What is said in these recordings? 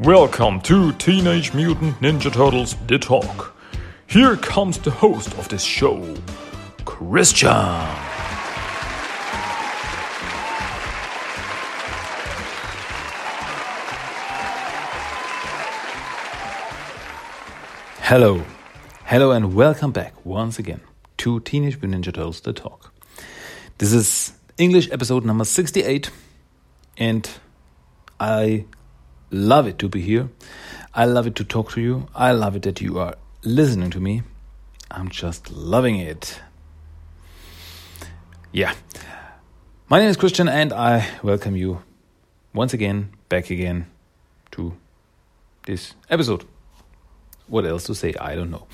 Welcome to Teenage Mutant Ninja Turtles The Talk. Here comes the host of this show, Christian. Hello, hello, and welcome back once again to Teenage Mutant Ninja Turtles The Talk. This is English episode number 68, and I love it to be here. I love it to talk to you. I love it that you are listening to me. I'm just loving it. Yeah. My name is Christian, and I welcome you once again, back again to this episode. What else to say? I don't know.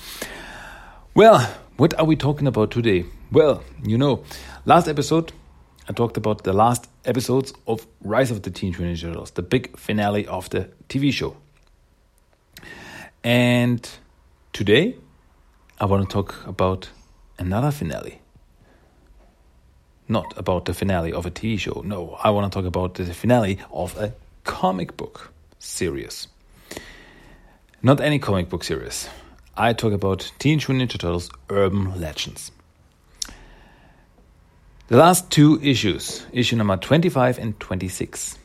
Well, what are we talking about today? Well, you know, last episode I talked about the last episodes of Rise of the Teenage Mutant Ninja Turtles, the big finale of the TV show. And today I want to talk about another finale. Not about the finale of a TV show. No, I want to talk about the finale of a comic book series. Not any comic book series. I talk about Teenage Mutant Ninja Turtles Urban Legends. The last two issues, issue number 25 and 26,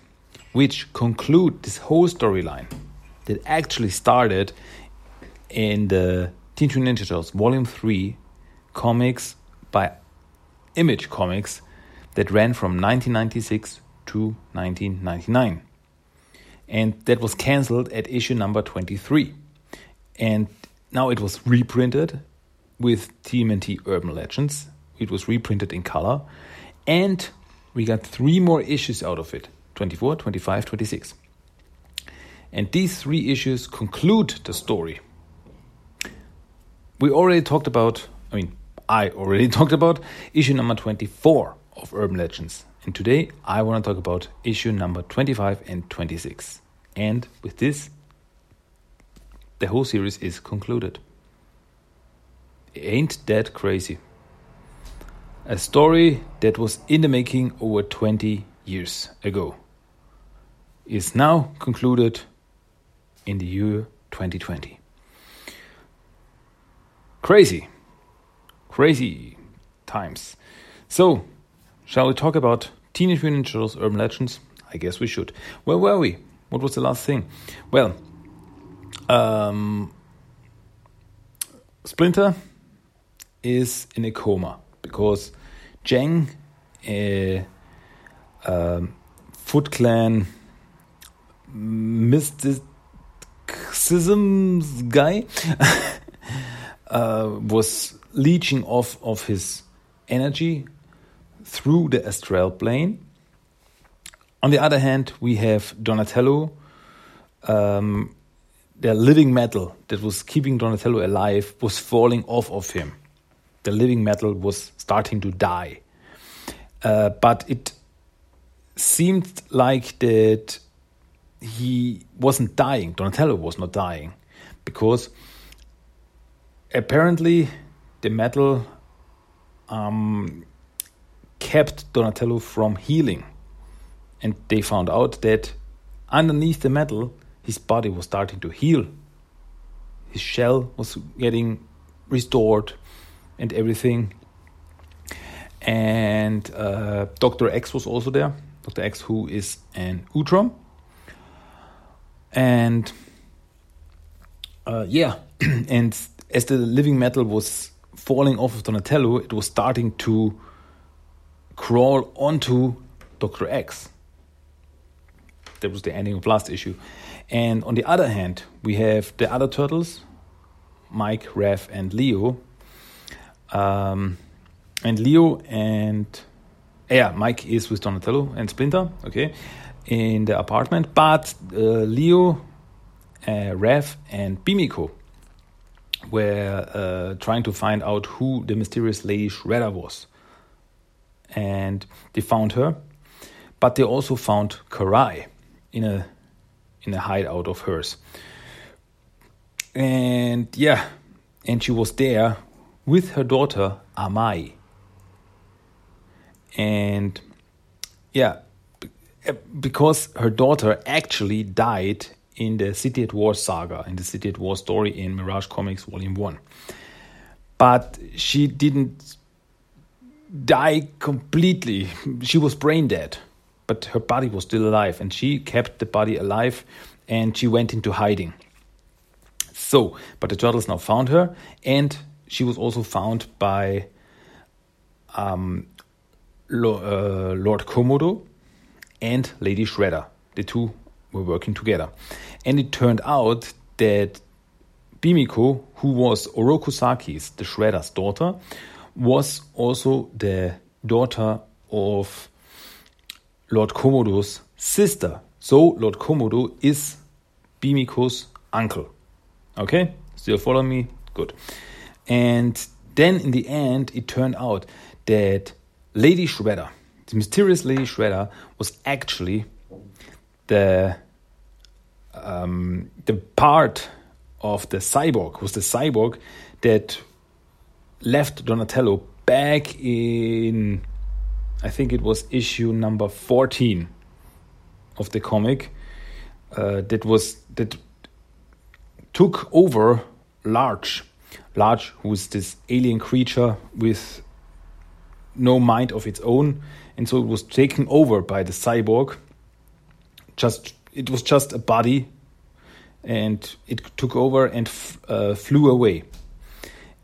which conclude this whole storyline that actually started in the Teenage Mutant Ninja Turtles Volume 3 comics by Image Comics that ran from 1996 to 1999 and that was cancelled at issue number 23. And now it was reprinted with TMNT Urban Legends. It was reprinted in color, and we got three more issues out of it 24, 25, 26. And these three issues conclude the story. We already talked about, I mean, I already talked about issue number 24 of Urban Legends. And today I want to talk about issue number 25 and 26. And with this, the whole series is concluded. Ain't that crazy? A story that was in the making over 20 years ago is now concluded in the year 2020. Crazy. Crazy times. So, shall we talk about Teenage Mutant Ninja Turtles Urban Legends? I guess we should. Where were we? What was the last thing? Well, um, Splinter is in a coma because Jang, a um, Foot Clan mysticism guy, uh, was leeching off of his energy through the astral plane. On the other hand, we have Donatello, um, the living metal that was keeping Donatello alive was falling off of him. The living metal was starting to die. Uh, but it seemed like that he wasn't dying. Donatello was not dying because apparently the metal um, kept Donatello from healing. And they found out that underneath the metal, his body was starting to heal. His shell was getting restored and everything. And uh, Dr. X was also there. Dr. X, who is an Utrom. And uh, yeah, and as the living metal was falling off of Donatello, it was starting to crawl onto Dr. X. That was the ending of last issue. And on the other hand, we have the other turtles, Mike, Raph, and Leo. Um, and Leo and yeah, Mike is with Donatello and Splinter, okay, in the apartment. But uh, Leo, uh, Raph, and Pimiko were uh, trying to find out who the mysterious Lady Shredder was. And they found her, but they also found Karai in a in a hideout of hers. And yeah, and she was there with her daughter Amai. And yeah, eh, because her daughter actually died in the City at War saga, in the City at War story in Mirage Comics Volume 1. But she didn't die completely. She was brain dead, but her body was still alive, and she kept the body alive and she went into hiding. So, but the turtles now found her, and she was also found by um, uh, Lord Komodo and Lady Shredder. The two were working together. And it turned out that Pimiko, who was Oroku Saki's, the Shredder's daughter, was also the daughter of Lord Komodo's sister. So Lord Komodo is Pimiko's uncle. Okay? Still follow me? Good. And then in the end, it turned out that Lady Shredder, the mysterious Lady Shredder, was actually the um, the part of the cyborg was the cyborg that left Donatello back in I think it was issue number 14 of the comic uh, that was that took over Large Large who is this alien creature with no mind of its own, and so it was taken over by the cyborg. Just it was just a body, and it took over and uh, flew away.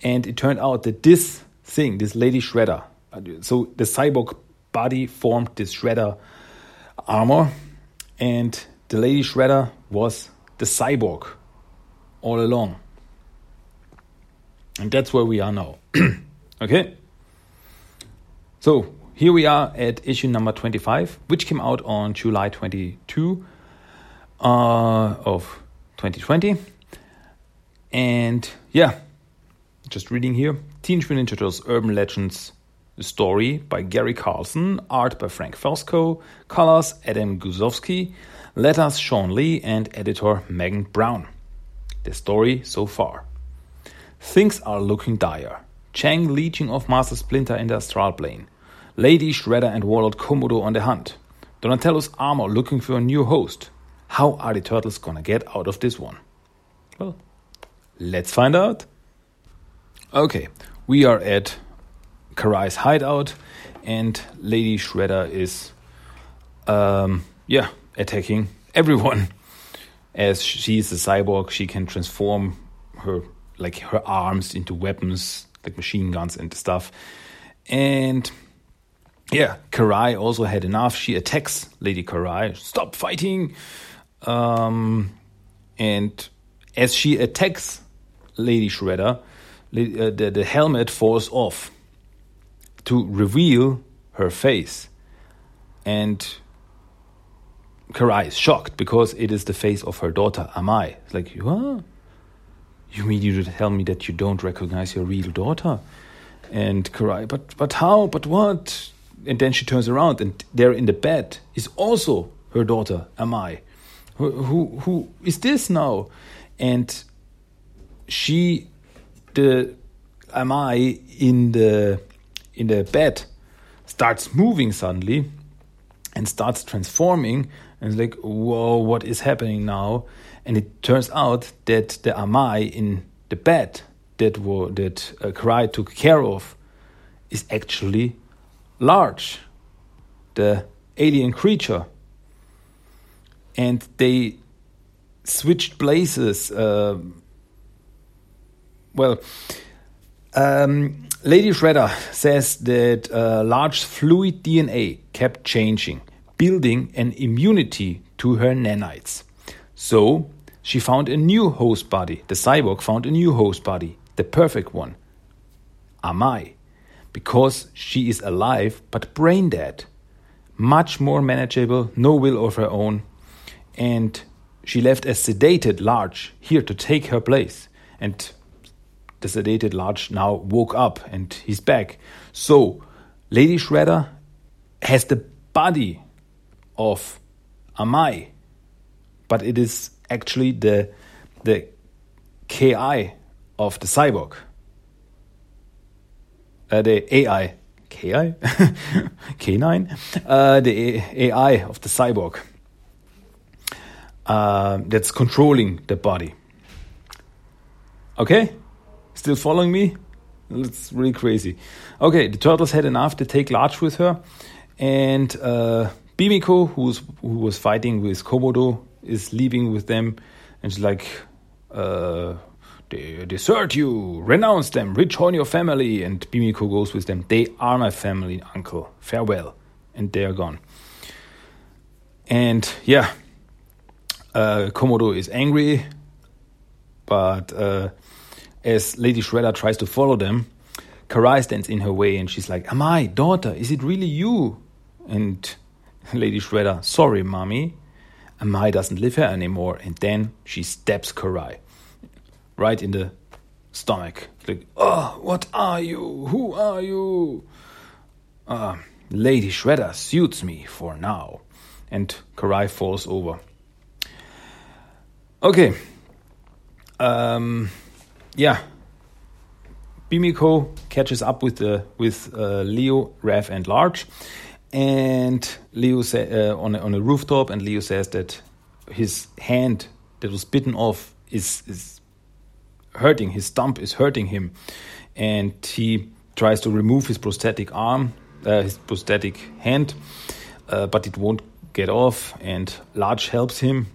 And it turned out that this thing, this Lady Shredder, so the cyborg body formed this Shredder armor, and the Lady Shredder was the cyborg all along. And that's where we are now. okay? So here we are at issue number 25, which came out on July 22 uh, of 2020. And yeah, just reading here Teenage Mutant Ninja Turtles Urban Legends story by Gary Carlson, art by Frank Fosco, colors Adam Guzowski, letters Shawn Lee, and editor Megan Brown. The story so far. Things are looking dire. Chang leeching off Master Splinter in the astral plane. Lady Shredder and Warlord Komodo on the hunt. Donatello's armor looking for a new host. How are the turtles gonna get out of this one? Well, let's find out. Okay, we are at Karai's hideout, and Lady Shredder is, um, yeah, attacking everyone. As she's a cyborg, she can transform her like her arms into weapons, like machine guns and stuff. And yeah, Karai also had enough. She attacks Lady Karai. Stop fighting! Um, and as she attacks Lady Shredder, uh, the, the helmet falls off to reveal her face. And Karai is shocked because it is the face of her daughter, Amai. It's like, what? You mean you tell me that you don't recognize your real daughter? And Karai, but but how? But what? and then she turns around and there in the bed is also her daughter Amai. Who, who who is this now? And she, the Amai in the in the bed, starts moving suddenly, and starts transforming. And it's like, whoa, what is happening now? And it turns out that the Amai in the bed that were, that uh, took care of is actually large, the alien creature. And they switched places. Uh, well, um, Lady Shredder says that uh, large fluid DNA kept changing, building an immunity to her nanites. So she found a new host body. The cyborg found a new host body, the perfect one. Amai because she is alive but brain dead. Much more manageable, no will of her own. And she left a sedated Large here to take her place. And the sedated Large now woke up and he's back. So, Lady Shredder has the body of Amai, but it is actually the the KI of the cyborg uh, the AI, KI, K9, uh, the AI of the cyborg. uh, that's controlling the body. Okay, still following me? It's really crazy. Okay, the turtles had enough. They take large with her, and uh, Pimiko, who's who was fighting with Komodo, is leaving with them, and she's like, uh, "They desert you, renounce them, rejoin your family." And Pimiko goes with them. They are my family, uncle. Farewell, and they are gone. And yeah, uh, Komodo is angry, but uh, as Lady Shredder tries to follow them, Karai stands in her way and she's like, Amai, daughter, is it really you? And Lady Shredder, sorry, mommy. Amai doesn't live here anymore. And then she stabs Karai right in the stomach. Like, oh, what are you? Who are you? Uh, Lady Shredder suits me for now. And Karai falls over. Okay. Um, yeah. Pimiko catches up with the with uh, Leo, Raph, and Large, and Leo say, uh, on a, on a rooftop, and Leo says that his hand that was bitten off is is hurting. His stump is hurting him, and he tries to remove his prosthetic arm, uh, his prosthetic hand, uh, but it won't get off. And Large helps him,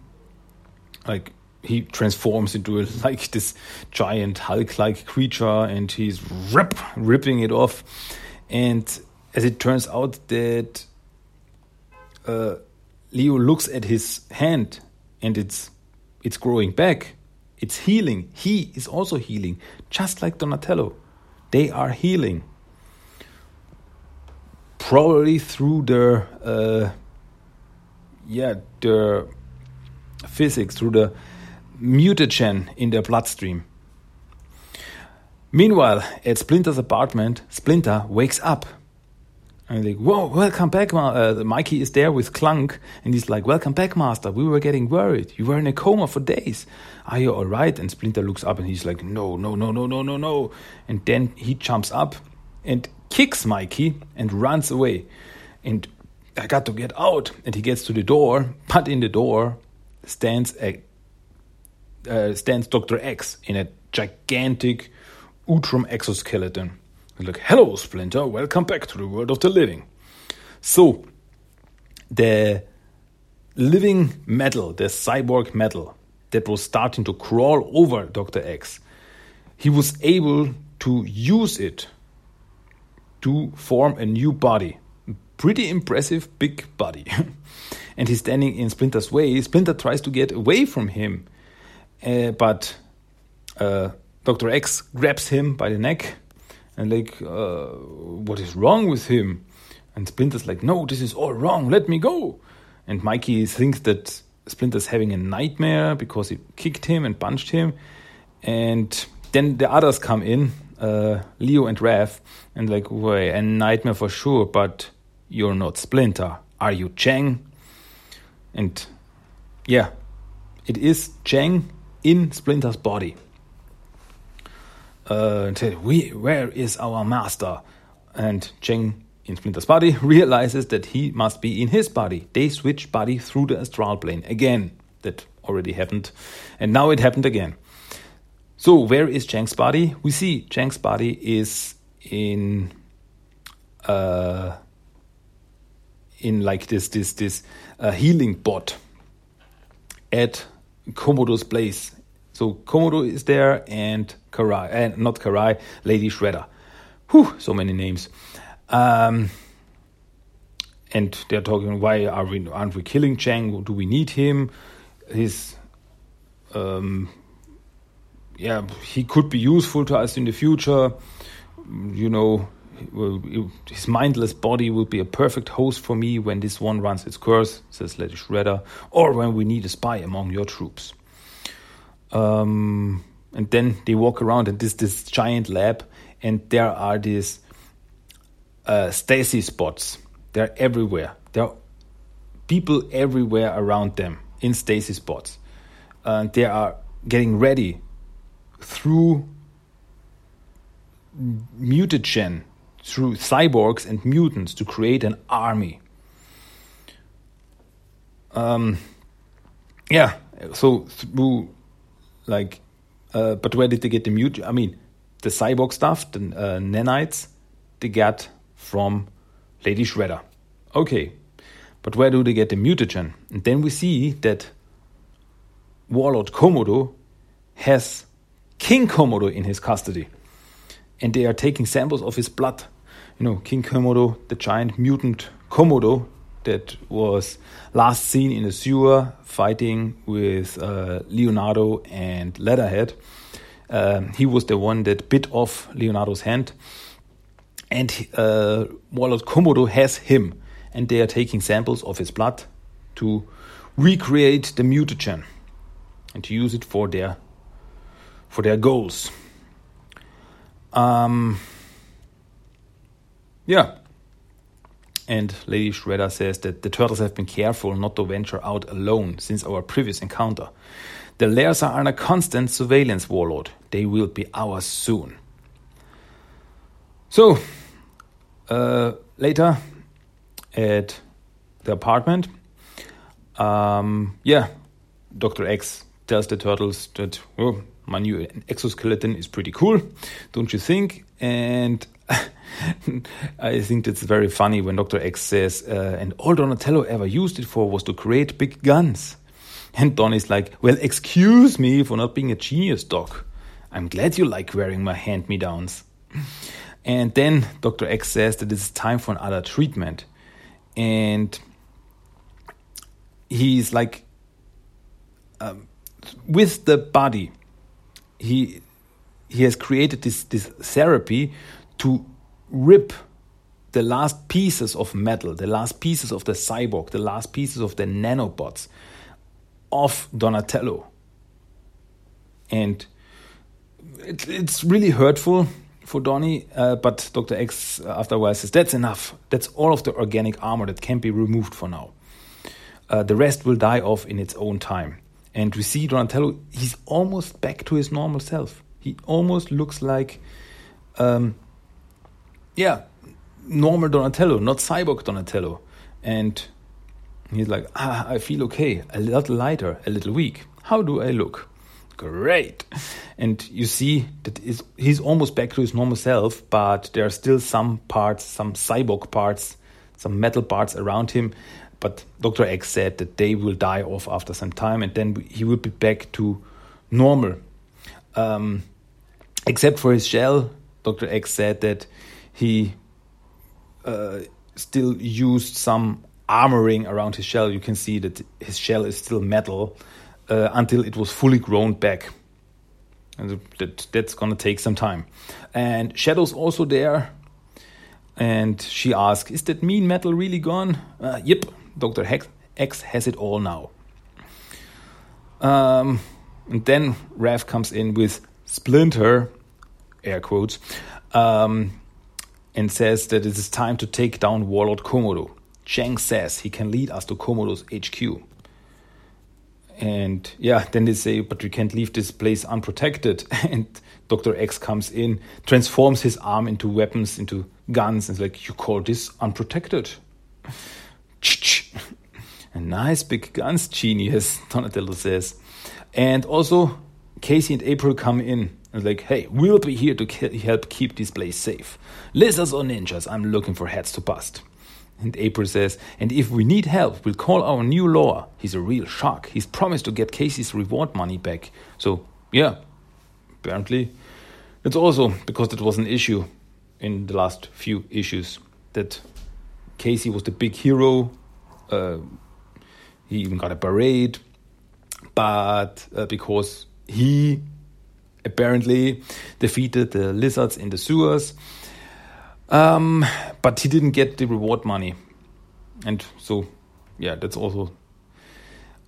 like he transforms into a, like this giant Hulk-like creature, and he's rip ripping it off. And as it turns out, that uh, Leo looks at his hand, and it's it's growing back. It's healing. He is also healing, just like Donatello. They are healing, probably through their uh, yeah their physics, through the mutagen in their bloodstream. Meanwhile, at Splinter's apartment, Splinter wakes up. And like, whoa, welcome back, uh, Mikey is there with Clunk, and he's like, welcome back, Master. We were getting worried. You were in a coma for days. Are you all right? And Splinter looks up and he's like, no, no, no, no, no, no, no. And then he jumps up and kicks Mikey and runs away. And I got to get out. And he gets to the door, but in the door stands a uh, stands Dr. X in a gigantic Utrom exoskeleton. He's like, hello, Splinter, welcome back to the world of the living. So, the living metal, the cyborg metal that was starting to crawl over Dr. X, he was able to use it to form a new body. Pretty impressive big body. and he's standing in Splinter's way. Splinter tries to get away from him uh, but uh, Dr. X grabs him by the neck and like, uh, what is wrong with him? And Splinter's like, no, this is all wrong. Let me go. And Mikey thinks that Splinter's having a nightmare because he kicked him and punched him. And then the others come in, uh, Leo and Raph, and like, wait, a nightmare for sure, but you're not Splinter. Are you Chang? And yeah, it is Chang in Splinter's body. Uh, and we, where is our master? And Cheng in Splinter's body realizes that he must be in his body. They switch body through the astral plane again. That already happened, and now it happened again. So where is Chang's body? We see Chang's body is in uh, in like this this this uh, healing bot at Komodo's place. So Komodo is there and Karai, and uh, not Karai, Lady Shredder. Whew, so many names. Um, and they're talking, why are we aren't we killing Chang? Do we need him? His, um, yeah, he could be useful to us in the future. You know, his mindless body will be a perfect host for me when this one runs its course, says Lady Shredder, or when we need a spy among your troops. Um, and then they walk around in this this giant lab, and there are these uh, stasis pods. They're everywhere. There are people everywhere around them in stasis pods, and they are getting ready through mutagen through cyborgs and mutants to create an army. Um, yeah, So through like, uh, but where did they get the mute? I mean, the cyborg stuff, the uh, nanites, they got from Lady Shredder. Okay, but where do they get the mutagen? And then we see that Warlord Komodo has King Komodo in his custody. And they are taking samples of his blood. You know, King Komodo, the giant mutant Komodo that was last seen in the sewer fighting with uh, Leonardo and Leatherhead. Um, he was the one that bit off Leonardo's hand. And uh, Warlord Komodo has him. And they are taking samples of his blood to recreate the mutagen and to use it for their for their goals. Um, yeah. And Lady Shredder says that the turtles have been careful not to venture out alone since our previous encounter. The lairs are under constant surveillance, Warlord. They will be ours soon. So, uh, later at the apartment, um, yeah, Dr. X tells the turtles that, oh, my new exoskeleton is pretty cool, don't you think? And I think that's very funny when Dr. X says, uh, and all Donatello ever used it for was to create big guns. And Donnie's like, well, excuse me for not being a genius, Doc. I'm glad you like wearing my hand me downs. And then Dr. X says that it's time for another treatment. And he's like, um, with the body, he he has created this this therapy to rip the last pieces of metal, the last pieces of the cyborg, the last pieces of the nanobots of Donatello. And it, it's really hurtful for Donnie, uh, but Dr. X after a while says, That's enough. That's all of the organic armor that can be removed for now. Uh, the rest will die off in its own time. And we see Donatello, he's almost back to his normal self. He almost looks like, um, yeah, normal Donatello, not cyborg Donatello. And he's like, ah, I feel okay, a little lighter, a little weak. How do I look? Great. And you see that he's almost back to his normal self, but there are still some parts, some cyborg parts, some metal parts around him but Dr. X said that they will die off after some time and then he will be back to normal. Um, except for his shell, Dr. X said that he uh, still used some armoring around his shell. You can see that his shell is still metal uh, until it was fully grown back. And that, that's gonna take some time. And Shadow's also there. And she asks, Is that mean metal really gone? Uh, yep, Dr. X has it all now. Um, and then Raph comes in with Splinter, air quotes, um, and says that it is time to take down Warlord Komodo. Chang says he can lead us to Komodo's HQ. And yeah, then they say, but we can't leave this place unprotected. And Dr. X comes in, transforms his arm into weapons, into guns, and is like, You call this unprotected? A nice big guns genius, Donatello says. And also, Casey and April come in and like, hey, we'll be here to help keep this place safe. Lizards or ninjas, I'm looking for heads to bust. And April says, and if we need help, we'll call our new lawyer. He's a real shark. He's promised to get Casey's reward money back. So, yeah, apparently, it's also because it was an issue in the last few issues that Casey was the big hero. Uh, he even got a parade, but uh, because he apparently defeated the lizards in the sewers, um, but he didn't get the reward money, and so yeah, that's also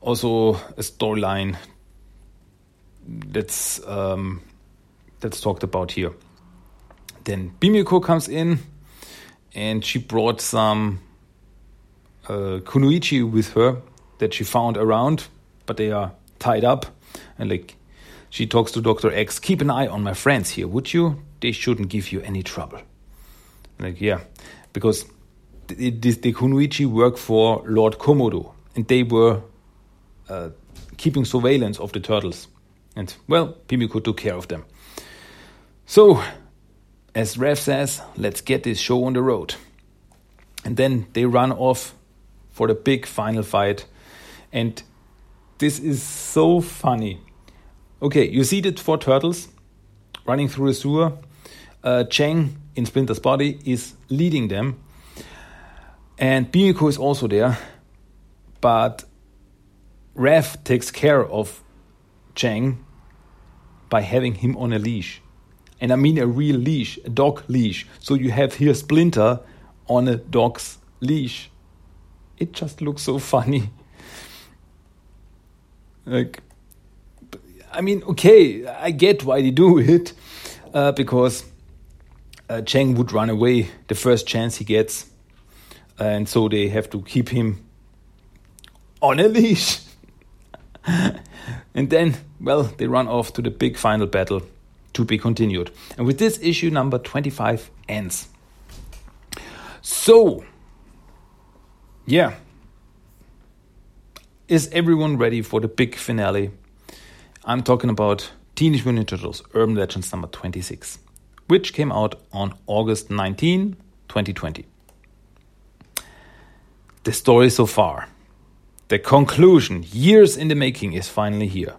also a storyline that's um, that's talked about here. Then Pimiko comes in, and she brought some uh, with her that she found around, but they are tied up. And like, she talks to Dr. X, keep an eye on my friends here, would you? They shouldn't give you any trouble. Like, yeah, because the, the, the work for Lord Komodo, and they were uh, keeping surveillance of the turtles. And, well, Pimiko took care of them. So, as Raph says, let's get this show on the road. And then they run off for the big final fight. And this is so funny. Okay, you see the four turtles running through the sewer. Uh, Chang in Splinter's body is leading them. And Pimiko is also there. But Raph takes care of Chang by having him on a leash. And I mean a real leash, a dog leash. So you have here Splinter on a dog's leash. It just looks so funny. Like, I mean, okay, I get why they do it, uh, because uh, Chang would run away the first chance he gets, and so they have to keep him on a leash. and then, well, they run off to the big final battle to be continued. And with this, issue number 25 ends. So, yeah. Is everyone ready for the big finale? I'm talking about Teenage Mutant Ninja Turtles Urban Legends number 26, which came out on August 19, 2020. The story so far. The conclusion, years in the making, is finally here.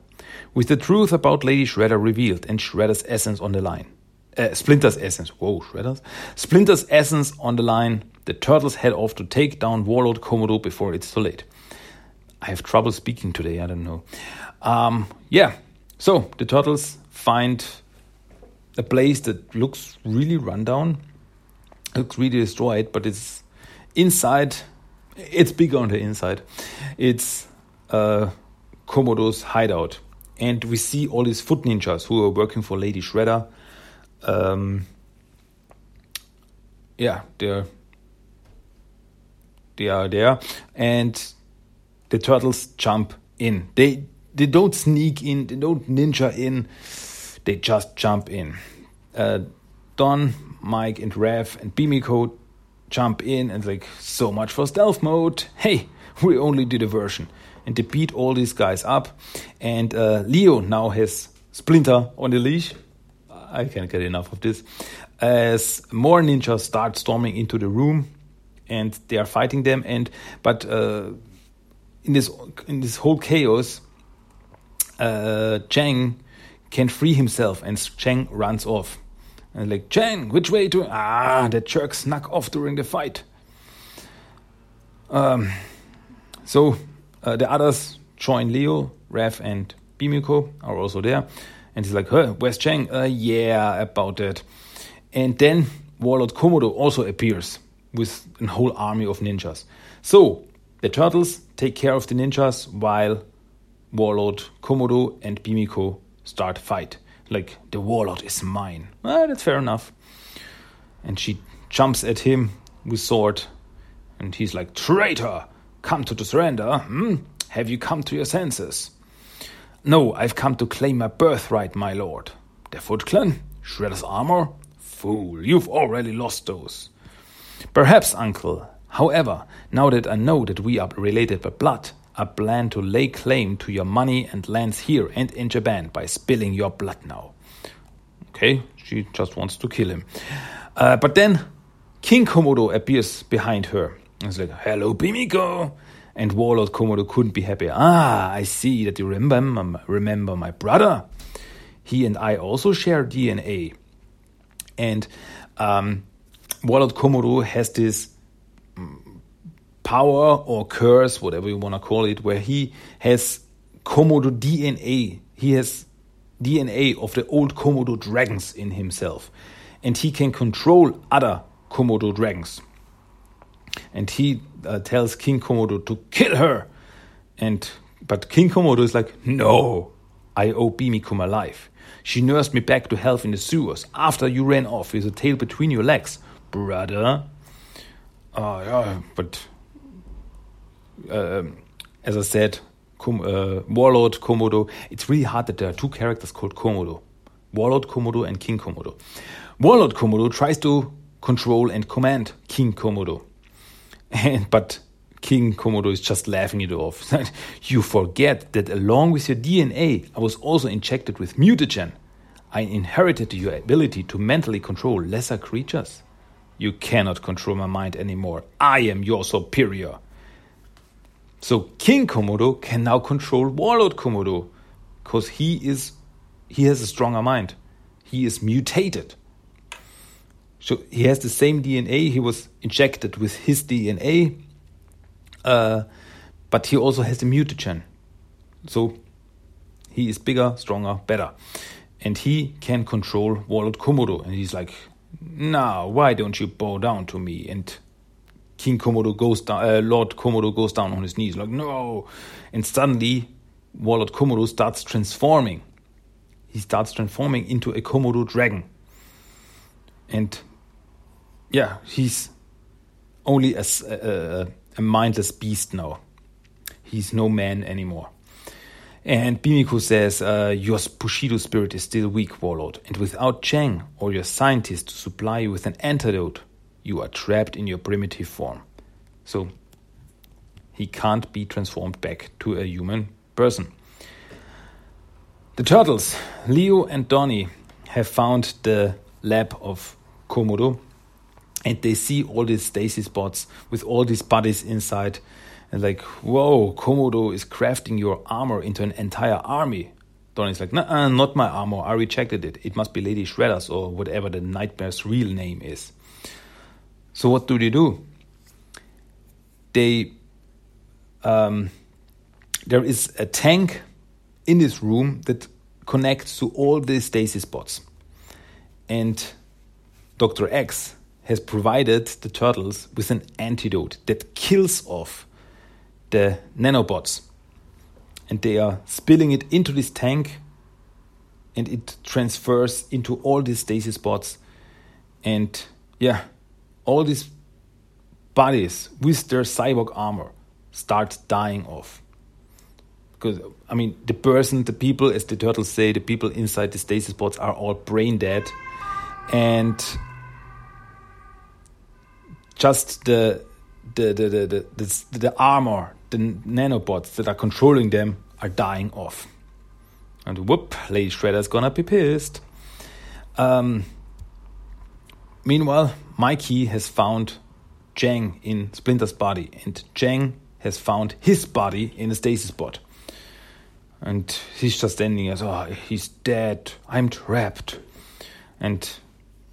With the truth about Lady Shredder revealed and Shredder's essence on the line. Uh, Splinter's essence. Whoa, Shredder's? Splinter's essence on the line. The turtles head off to take down Warlord Komodo before it's too late. I have trouble speaking today, I don't know. Um, yeah, so the turtles find a place that looks really rundown, looks really destroyed, but it's inside it's bigger on the inside. It's uh, Komodo's hideout. And we see all these foot ninjas who are working for Lady Shredder. Um, yeah, they're they are there, and the turtles jump in. They they don't sneak in, they don't ninja in, they just jump in. Uh, Don, Mike, and Raph and Pimiko jump in and like so much for stealth mode. Hey, we only did a version, and they beat all these guys up. And uh, Leo now has Splinter on the leash. I can't get enough of this. As more ninjas start storming into the room, and they are fighting them. And but uh, in this in this whole chaos, uh, Chang can free himself, and Chang runs off. And like, Chang, which way to? Ah, the jerk snuck off during the fight. Um, so uh, the others join Leo, Raph, and Pimiko are also there. And he's like, huh, where's Chang? Uh, yeah, about that. And then Warlord Komodo also appears with a whole army of ninjas. So the turtles take care of the ninjas while Warlord Komodo and Pimiko start fight like the warlord is mine. Well, that's fair enough. And she jumps at him with sword, and he's like, "Traitor, come to the surrender. Hmm? Have you come to your senses?" No, I've come to claim my birthright, my lord. The Foot Clan, Shredder's armor. Fool, you've already lost those. Perhaps, uncle. However, now that I know that we are related by blood, I plan to lay claim to your money and lands here and in Japan by spilling your blood now. Okay, she just wants to kill him. Uh, but then King Komodo appears behind her. He's like, Hello, Pimiko. And Warlord Komodo couldn't be happier. Ah, I see that you remember, remember my brother. He and I also share DNA. And um, Warlord Komodo has this power or curse, whatever you want to call it, where he has Komodo DNA. He has DNA of the old Komodo dragons in himself. And he can control other Komodo dragons. And he uh, tells King Komodo to kill her. And but King Komodo is like, no, I owe Pimiko my life. She nursed me back to health in the sewers after you ran off with a tail between your legs, brother. Oh, yeah, but uh, as I said, Com uh, Warlord Komodo. It's really hard that there are two characters called Komodo Warlord Komodo and King Komodo. Warlord Komodo tries to control and command King Komodo. And, but King Komodo is just laughing it off. you forget that along with your DNA, I was also injected with mutagen. I inherited your ability to mentally control lesser creatures. You cannot control my mind anymore. I am your superior. So King Komodo can now control Warlord Komodo because he is he has a stronger mind. He is mutated. So he has the same DNA. He was injected with his DNA, uh, but he also has a mutagen. So he is bigger, stronger, better, and he can control Warlord Komodo. And he's like, "Now, why don't you bow down to me?" And King Komodo goes down. Uh, Lord Komodo goes down on his knees, like, "No!" And suddenly, Warlord Komodo starts transforming. He starts transforming into a Komodo dragon. And yeah, he's only a, a, a mindless beast now. He's no man anymore. And Pimiko says, uh, Your Bushido spirit is still weak, Warlord, and without Chang or your scientists to supply you with an antidote, you are trapped in your primitive form. So, he can't be transformed back to a human person. The turtles, Leo and Donnie, have found the lab of Komodo and they see all these stasis pods with all these bodies inside and like whoa komodo is crafting your armor into an entire army donnie's like nah not my armor i rejected it it must be lady shredder's or whatever the nightmare's real name is so what do they do they um, there is a tank in this room that connects to all the stasis pods and dr x has provided the turtles with an antidote that kills off the nanobots. And they are spilling it into this tank and it transfers into all these stasis spots. And yeah, all these bodies with their cyborg armor start dying off. Because, I mean, the person, the people, as the turtles say, the people inside the stasis pods are all brain dead. And just the the the the the, the, the armor, the nanobots that are controlling them are dying off. And whoop, Lady Shredder's gonna be pissed. Um, meanwhile, Mikey has found Jang in Splinter's body, and Jang has found his body in a stasis pod. And he's just standing as, oh, he's dead. I'm trapped. And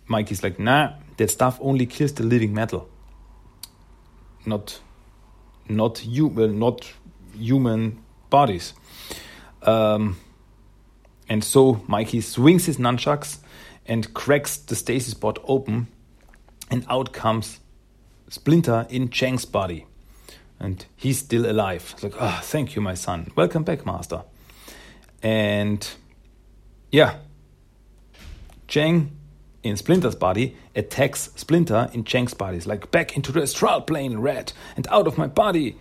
Mikey's like, nah, that stuff only kills the living metal not not human not human bodies. Um, and so Mikey swings his nunchucks and cracks the stasis pod open, and out comes Splinter in Chang's body. And he's still alive. It's like, oh, thank you, my son. Welcome back, Master. And yeah, Chang in Splinter's body attacks Splinter in Chang's body. It's like back into the astral plane, red, and out of my body.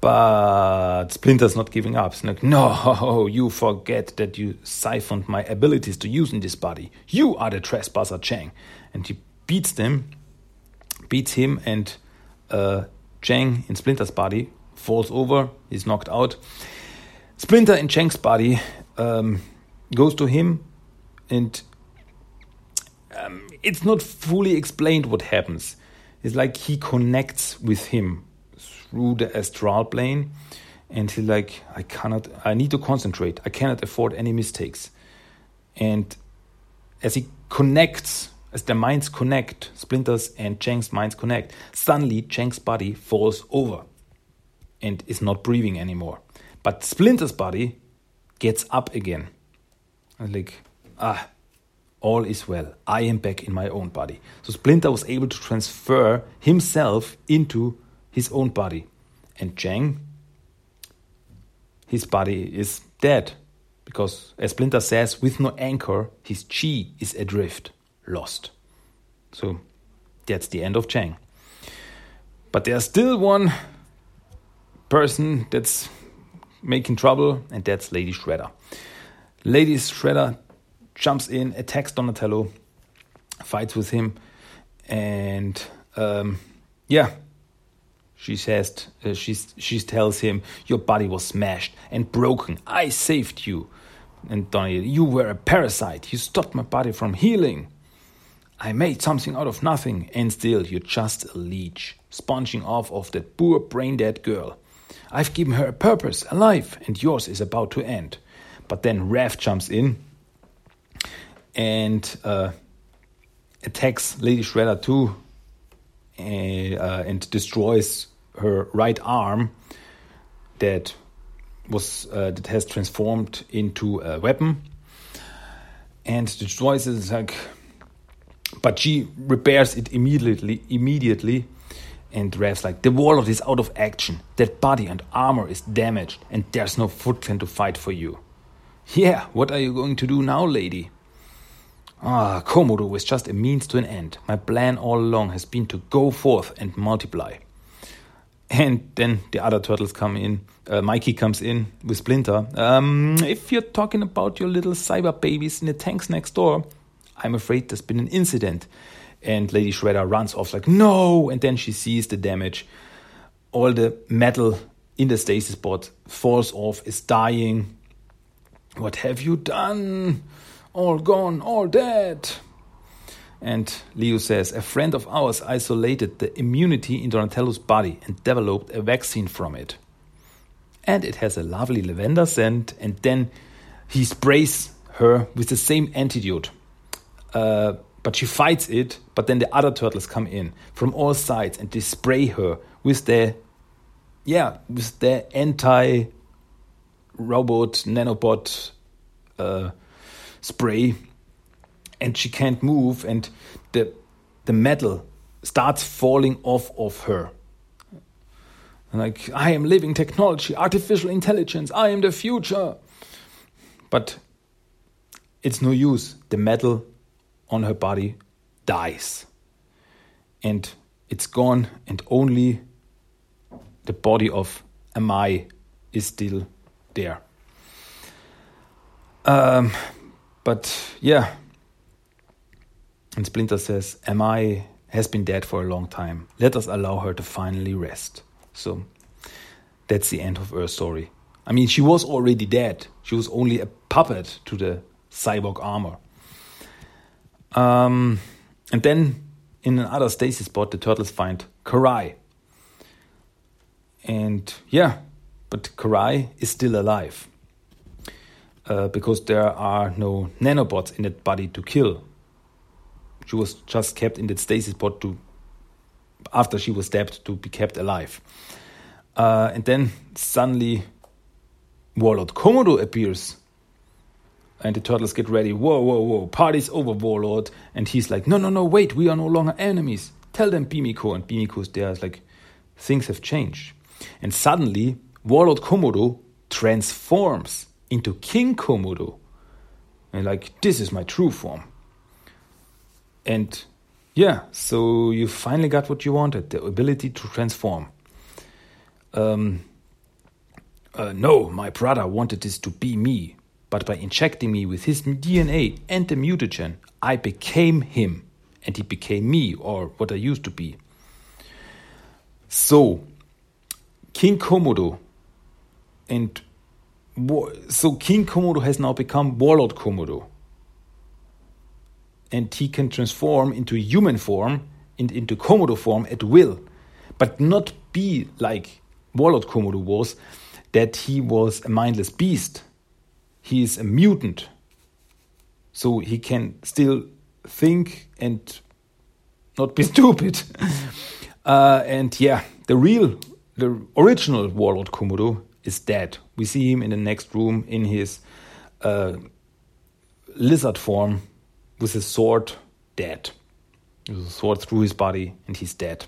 But Splinter's not giving up. It's like, no, you forget that you siphoned my abilities to use in this body. You are the trespasser, Chang. And he beats them, beats him, and uh, Chang in Splinter's body falls over. He's knocked out. Splinter in Chang's body um, goes to him and um, it's not fully explained what happens. It's like he connects with him through the astral plane, and he's like, I cannot, I need to concentrate. I cannot afford any mistakes. And as he connects, as their minds connect, Splinters and Chang's minds connect, suddenly Chang's body falls over and is not breathing anymore. But Splinter's body gets up again. And like, ah, all is well. I am back in my own body. So Splinter was able to transfer himself into his own body. And Chang, his body is dead. Because, as Splinter says, with no anchor, his chi is adrift, lost. So that's the end of Chang. But there's still one person that's making trouble, and that's Lady Shredder. Lady Shredder jumps in, attacks Donatello, fights with him, and um, yeah, She says, uh, she, she tells him, Your body was smashed and broken. I saved you. And Donnie, you were a parasite. You stopped my body from healing. I made something out of nothing, and still you're just a leech, sponging off of that poor brain dead girl. I've given her a purpose, a life, and yours is about to end. But then Raph jumps in and uh, attacks Lady Shredder too, uh, and destroys her right arm that was uh, that has transformed into a weapon and destroys it like but she repairs it immediately immediately and Raph's like the warlord is out of action that body and armor is damaged and there's no Foot Clan to fight for you yeah what are you going to do now lady ah komodo is just a means to an end my plan all along has been to go forth and multiply and then the other turtles come in. Uh, Mikey comes in with Splinter. Um, if you're talking about your little cyber babies in the tanks next door, I'm afraid there's been an incident. And Lady Shredder runs off like, no! And then she sees the damage. All the metal in the stasis pod falls off, is dying. What have you done? All gone, all dead. And Leo says, a friend of ours isolated the immunity in Donatello's body and developed a vaccine from it. And it has a lovely lavender scent, and then he sprays her with the same antidote. Uh, but she fights it, but then the other turtles come in from all sides and they spray her with their, yeah, with their anti robot nanobot uh, spray. And she can't move and the the metal starts falling off of her. Like i am living technology artificial intelligence i am the future. But it's no use. The metal on her body dies and it's gone and only the body of amai is still there um, but yeah and Splinter says, Amai has been dead for a long time. Let us allow her to finally rest. So that's the end of her story. I mean, she was already dead. She was only a puppet to the cyborg armor. Um, and then in another stasis pod, the turtles find Karai. And yeah, but Karai is still alive. Uh, because there are no nanobots in that body to kill she was just kept in that stasis pod to after she was stabbed to be kept alive. Uh, and then suddenly Warlord Komodo appears. And the turtles get ready. Whoa, whoa, whoa, party's over, Warlord. And he's like, no, no, no, wait, we are no longer enemies. Tell them Pimiko. And Pimiko's there. It's like, things have changed. And suddenly, Warlord Komodo transforms into King Komodo. And like, this is my true form. And yeah, so you finally got what you wanted the ability to transform. Um, uh, no, my brother wanted this to be me, but by injecting me with his DNA and the mutagen, I became him, and he became me, or what I used to be. So, King Komodo, and so King Komodo has now become Warlord Komodo and he can transform into human form and into Komodo form at will, but not be like Warlord Komodo was, that he was a mindless beast. He is a mutant. So he can still think and not be stupid. uh, and yeah, the real, the original Warlord Komodo is dead. We see him in the next room in his uh, lizard form with his sword dead. A sword through his body, and he's dead.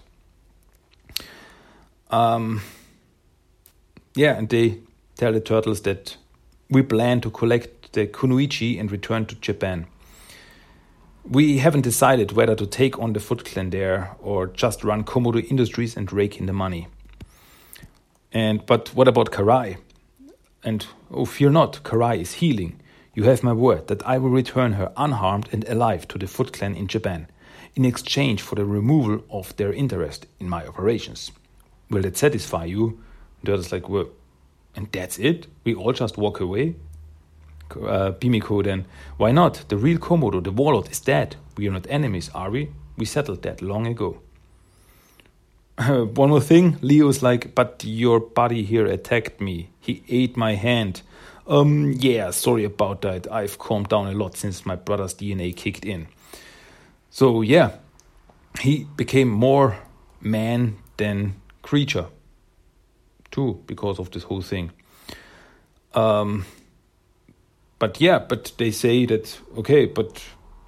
Um, yeah, and they tell the turtles that we plan to collect the Kunoichi and return to Japan. We haven't decided whether to take on the Foot Clan there or just run Komodo Industries and rake in the money. And but what about Karai? And oh, fear not, Karai is healing. You have my word that I will return her unharmed and alive to the Foot Clan in Japan, in exchange for the removal of their interest in my operations. Will that satisfy you? And Turtle's like, well, and that's it? We all just walk away? Uh, Pimiko then, why not? The real Komodo, the warlord, is dead. We are not enemies, are we? We settled that long ago. one more thing, Leo's like, but your buddy here attacked me. He ate my hand. Um, yeah, sorry about that. I've calmed down a lot since my brother's DNA kicked in. So, yeah, he became more man than creature, too, because of this whole thing. Um, but yeah, but they say that, okay, but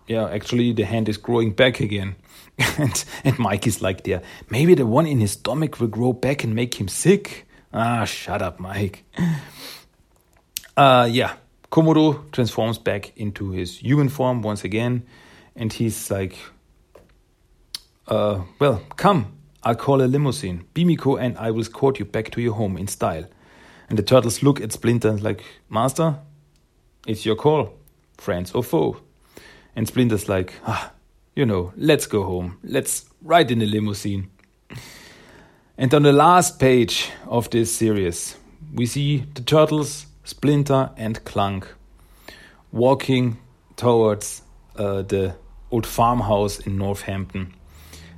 yeah, actually the hand is growing back again. and, and Mike is like there. Maybe the one in his stomach will grow back and make him sick. Ah, shut up, Mike. Uh, yeah, Komodo transforms back into his human form once again, and he's like, uh, well, come, I'll call a limousine. Pimiko and I will escort you back to your home in style. And the turtles look at Splinter like, Master, it's your call, friends or foe. And Splinter's like, ah, you know, let's go home. Let's ride in the limousine. And on the last page of this series, we see the turtles, Splinter, and Klunk walking towards uh, the old farmhouse in Northampton.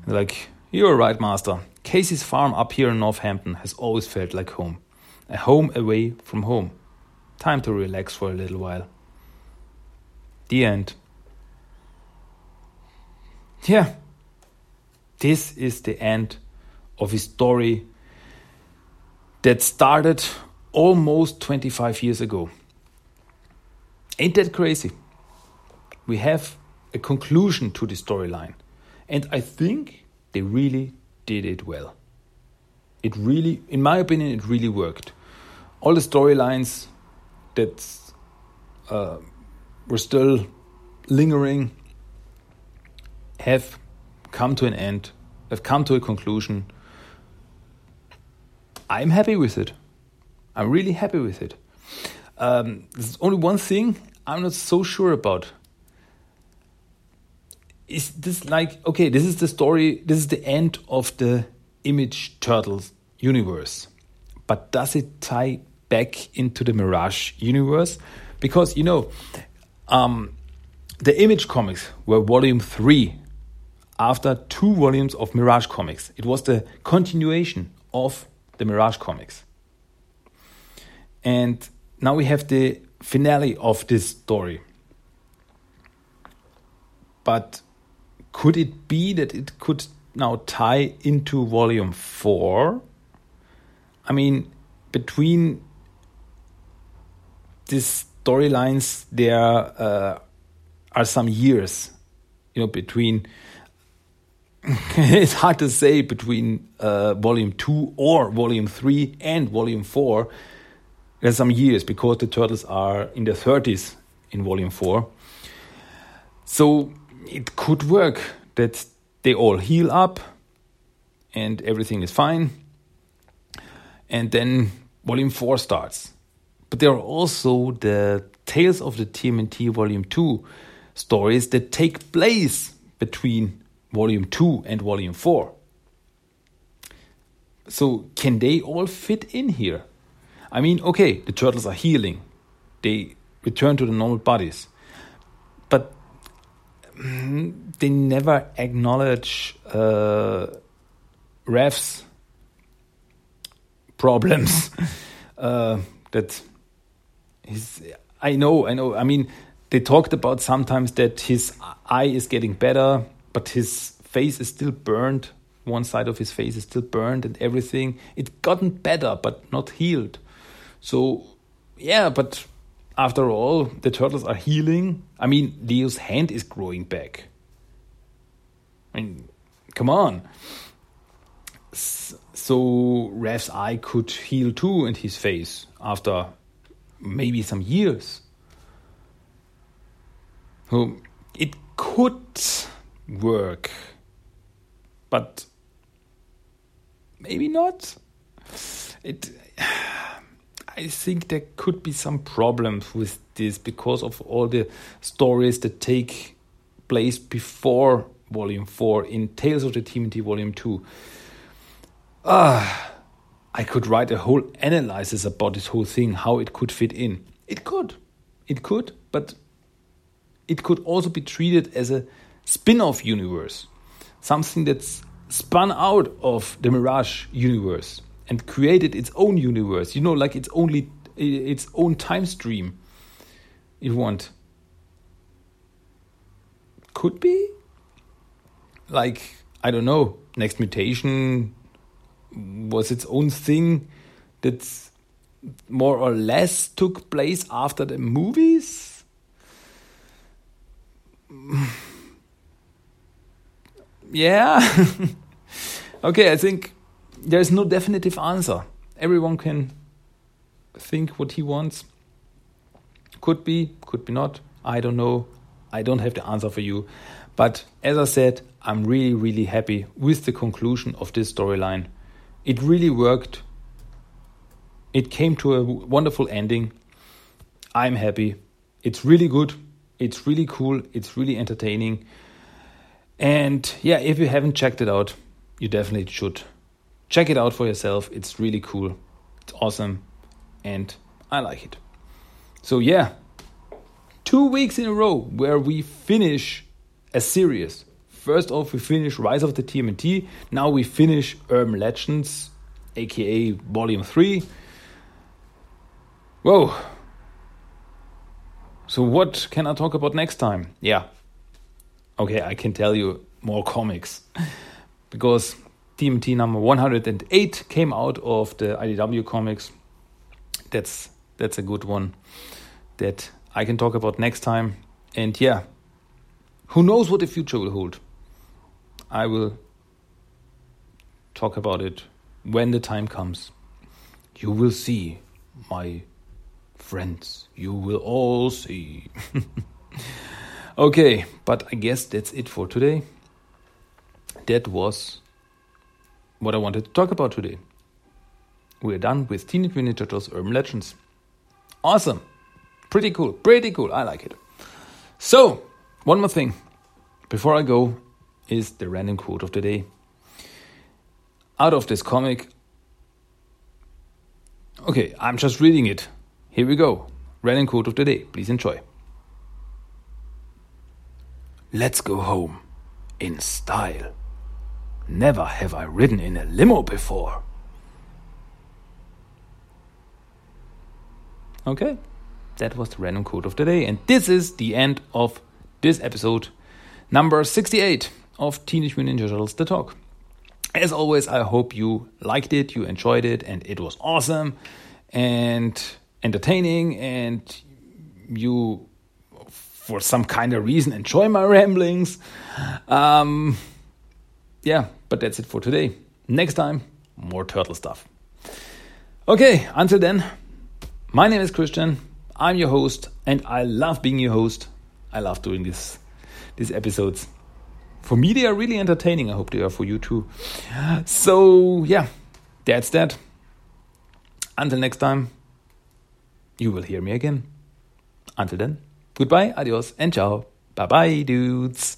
Like, You're right, Master. Casey's farm up here in Northampton has always felt like home. A home away from home. Time to relax for a little while. The end yeah, this is the end of his story that started almost 25 years ago. Ain't that crazy? We have a conclusion to the storyline, and I think they really did it well. It really, in my opinion, it really worked. All the storylines that uh, were still lingering have come to an end, have come to a conclusion. I'm happy with it. I'm really happy with it. Um, there's only one thing I'm not so sure about. Is this like, okay, this is the story, this is the end of the Image Turtles universe. But does it tie back into the Mirage universe? Because, you know, um, the Image comics were volume 3 after two volumes of Mirage Comics. It was the continuation of the Mirage Comics. And now we have the finale of this story. But could it be that it could now tie into volume 4? I mean, between these storylines, there uh, are some years, you know, between it's hard to say between uh, volume 2 or volume 3 and volume 4 there's some years because the turtles are in their 30s in volume 4 so it could work that they all heal up and everything is fine and then volume 4 starts but there are also the tales of the tmnt volume 2 stories that take place between volume 2 and volume 4. So, can they all fit in here? I mean, okay, the turtles are healing, they return to the normal bodies, they never acknowledge uh, Raph's problems. uh, that his, I know, I know. I mean, they talked about sometimes that his eye is getting better but his face is still burned. One side of his face is still burned and everything. It gotten better, but not healed. So, yeah, but after all, the turtles are healing. I mean, Leo's hand is growing back. I mean, come on. So Raph's eye could heal too and his face after maybe some years. So it could work. But maybe not. It I think there could be some problems with this because of all the stories that take place before volume 4 in Tales of the TMNT volume 2. Ah, I could write a whole analysis about this whole thing, how it could fit in. It could. It could, but it could also be treated as a spin off universe, something that's spun out of the Mirage universe and created its own universe, you know, like its only its own time stream. If you want. Could be. Like, I don't know, next mutation was its own thing that's more or less took place after the movies. Yeah. okay, I think there's no definitive answer. Everyone can think what he wants. Could be, could be not. I don't know. I don't have the answer for you. But as I said, I'm really, really happy with the conclusion of this storyline. It really worked. It came to a wonderful ending. I'm happy. It's really good. It's really cool. It's really entertaining. And yeah, if you haven't checked it out, you definitely should. Check it out for yourself. It's really cool. It's awesome. And I like it. So yeah, two weeks in a row where we finish a series. First off, we finish Rise of the TMNT. Now we finish Urban Legends, aka Volume 3. Whoa. So, what can I talk about next time? Yeah, okay, I can tell you more comics because TMNT number 108 came out of the IDW comics. That's that's a good one that I can talk about next time. And yeah, who knows what the future will hold? I will talk about it when the time comes. You will see, my friends. You will all see. Okay, but I guess that's it for today. That was what I wanted to talk about today. We're done with Teenage Mutant Ninja Turtles Urban Legends. Awesome. Pretty cool. Pretty cool. I like it. So, one more thing before I go is the random quote of the day. Out of this comic. Okay, I'm just reading it. Here we go. Random quote of the day. Please enjoy. Let's go home in style. Never have I ridden in a limo before. Okay, that was the random quote of the day, and this is the end of this episode, number 68 of Teenage Mutant Ninja Turtles The Talk. As always, I hope you liked it, you enjoyed it, and it was awesome and entertaining, and you for some kind of reason enjoy my ramblings. Um, yeah, but that's it for today. Next time, more turtle stuff. Okay, until then, my name is Christian. I'm your host, and I love being your host. I love doing this these episodes. For me, they are really entertaining. I hope they are for you too. So yeah, that's that. Until next time, you will hear me again. Until then. Goodbye, adios, and ciao. Bye bye, dudes.